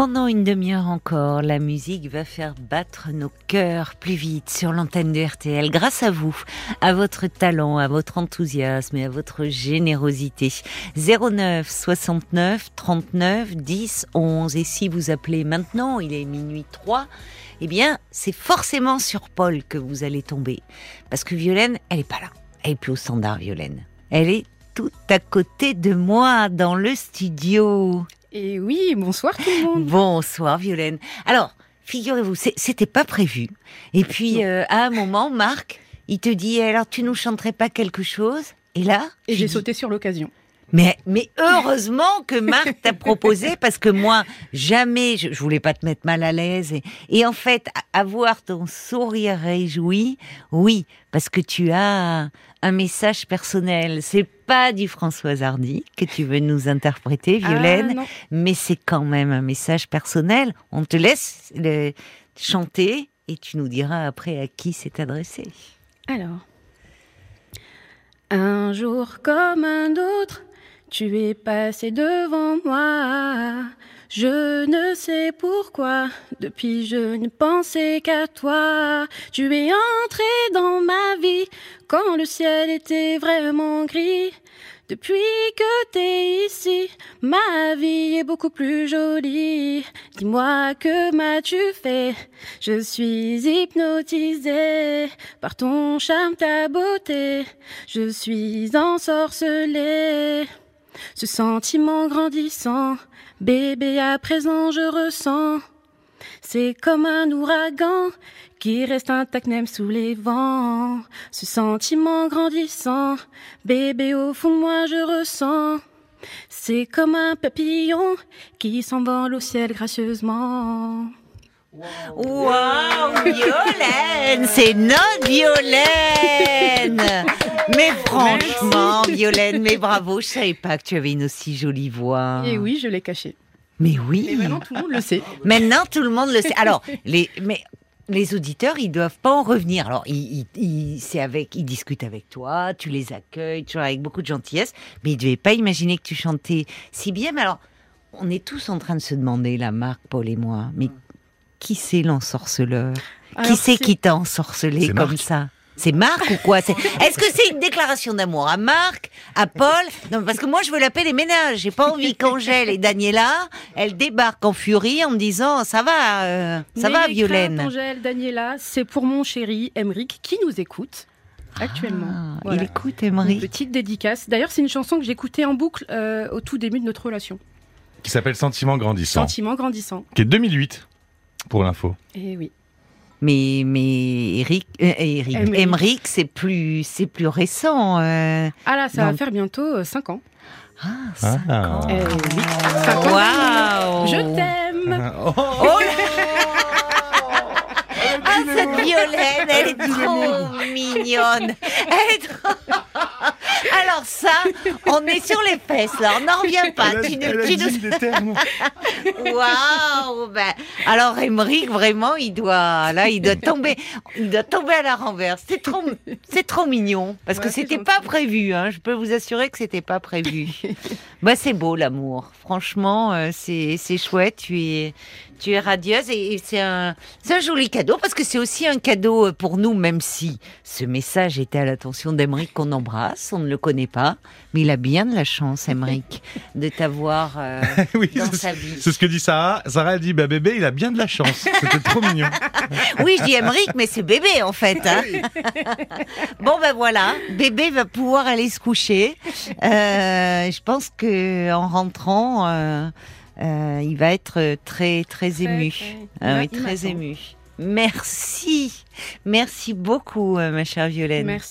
Pendant une demi-heure encore, la musique va faire battre nos cœurs plus vite sur l'antenne de RTL grâce à vous, à votre talent, à votre enthousiasme et à votre générosité. 09 69 39 10 11. Et si vous appelez maintenant, il est minuit 3, eh bien, c'est forcément sur Paul que vous allez tomber. Parce que Violaine, elle est pas là. Elle est plus au standard, Violaine. Elle est tout à côté de moi dans le studio. Et oui, bonsoir tout le monde. Bonsoir Violaine. Alors, figurez-vous, c'était pas prévu. Et puis, euh, à un moment, Marc, il te dit, alors tu nous chanterais pas quelque chose? Et là Et j'ai sauté sur l'occasion. Mais, mais heureusement que Marc t'a proposé parce que moi, jamais, je, je, voulais pas te mettre mal à l'aise. Et, et, en fait, avoir ton sourire réjoui, oui, parce que tu as un message personnel. C'est pas du François Hardy que tu veux nous interpréter, Violaine, ah, mais c'est quand même un message personnel. On te laisse le chanter et tu nous diras après à qui c'est adressé. Alors. Un jour comme un autre, tu es passé devant moi. Je ne sais pourquoi, depuis je ne pensais qu'à toi. Tu es entré dans ma vie quand le ciel était vraiment gris. Depuis que t'es ici, ma vie est beaucoup plus jolie. Dis-moi que m'as-tu fait? Je suis hypnotisée par ton charme, ta beauté. Je suis ensorcelée. Ce sentiment grandissant, bébé, à présent je ressens. C'est comme un ouragan qui reste intact même sous les vents. Ce sentiment grandissant, bébé, au fond de moi je ressens. C'est comme un papillon qui s'envole au ciel gracieusement. Waouh, Violaine, c'est notre Violaine. Mais franchement, Violaine, mais bravo, je savais pas que tu avais une aussi jolie voix. Et oui, je l'ai cachée. Mais oui. Mais maintenant tout le monde le sait. Maintenant tout le monde le sait. Alors, les, mais les auditeurs, ils doivent pas en revenir. Alors, ils, ils, c'est avec, ils discutent avec toi, tu les accueilles, toujours avec beaucoup de gentillesse, mais ils devaient pas imaginer que tu chantais si bien. Mais alors, on est tous en train de se demander, la Marc, Paul et moi, mais qui c'est l'ensorceleur? Qui c'est qui t'a ensorcelé comme ça? C'est Marc ou quoi Est-ce que c'est une déclaration d'amour à Marc, à Paul Non, parce que moi je veux la paix des ménages. J'ai pas envie qu'Angèle et Daniela, elles débarquent en furie en me disant ça va, euh, ça va, Violaine. Angèle, Daniela, c'est pour mon chéri Emeric qui nous écoute actuellement. Ah, voilà. Il écoute Emeric. Petite dédicace. D'ailleurs, c'est une chanson que j'écoutais en boucle euh, au tout début de notre relation. Qui s'appelle Sentiment grandissant. Sentiment grandissant. Qui est 2008 pour l'info. Et oui. Mais mais Eric, euh, Eric Emmerich, c'est plus c'est plus récent. Euh, ah là, ça donc... va faire bientôt 5 ans. Ah, 5 ah. ans. Eh oui, 5 ans. Waouh. Je t'aime. Oh, oh Ah, cette Violaine, elle est trop mignonne. Elle est trop... Alors ça, on est sur les fesses là, on n'en revient pas. Elle a, tu elle a tu dit des termes. Waouh ben, Alors Émeric, vraiment, il doit là, il doit tomber, il doit tomber à la renverse. C'est trop, c'est trop mignon parce Ouais, que c'était pas prévu. Hein. Je peux vous assurer que c'était pas prévu. bah c'est beau l'amour. Franchement, euh, c'est c'est chouette. Tu es tu es radieuse et, et c'est un joli cadeau parce que c'est aussi un cadeau euh, pour nous, même si ce message était à l'attention d'Emeric qu'on embrasse. On ne le connaît pas, mais il a bien de la chance, Emeric, de t'avoir euh, oui, dans c'est sa vie. c'est ce que dit Sarah. Sarah elle dit bah bébé, il a bien de la chance. C'était trop mignon. Oui, je dis Emeric, mais c'est bébé en fait. hein. bon ben voilà, bébé va pouvoir aller se coucher. Euh, je pense que en rentrant, euh, euh, il va être très très ému. très. Ah oui, très ému. Merci, merci beaucoup, ma chère Violaine. Merci.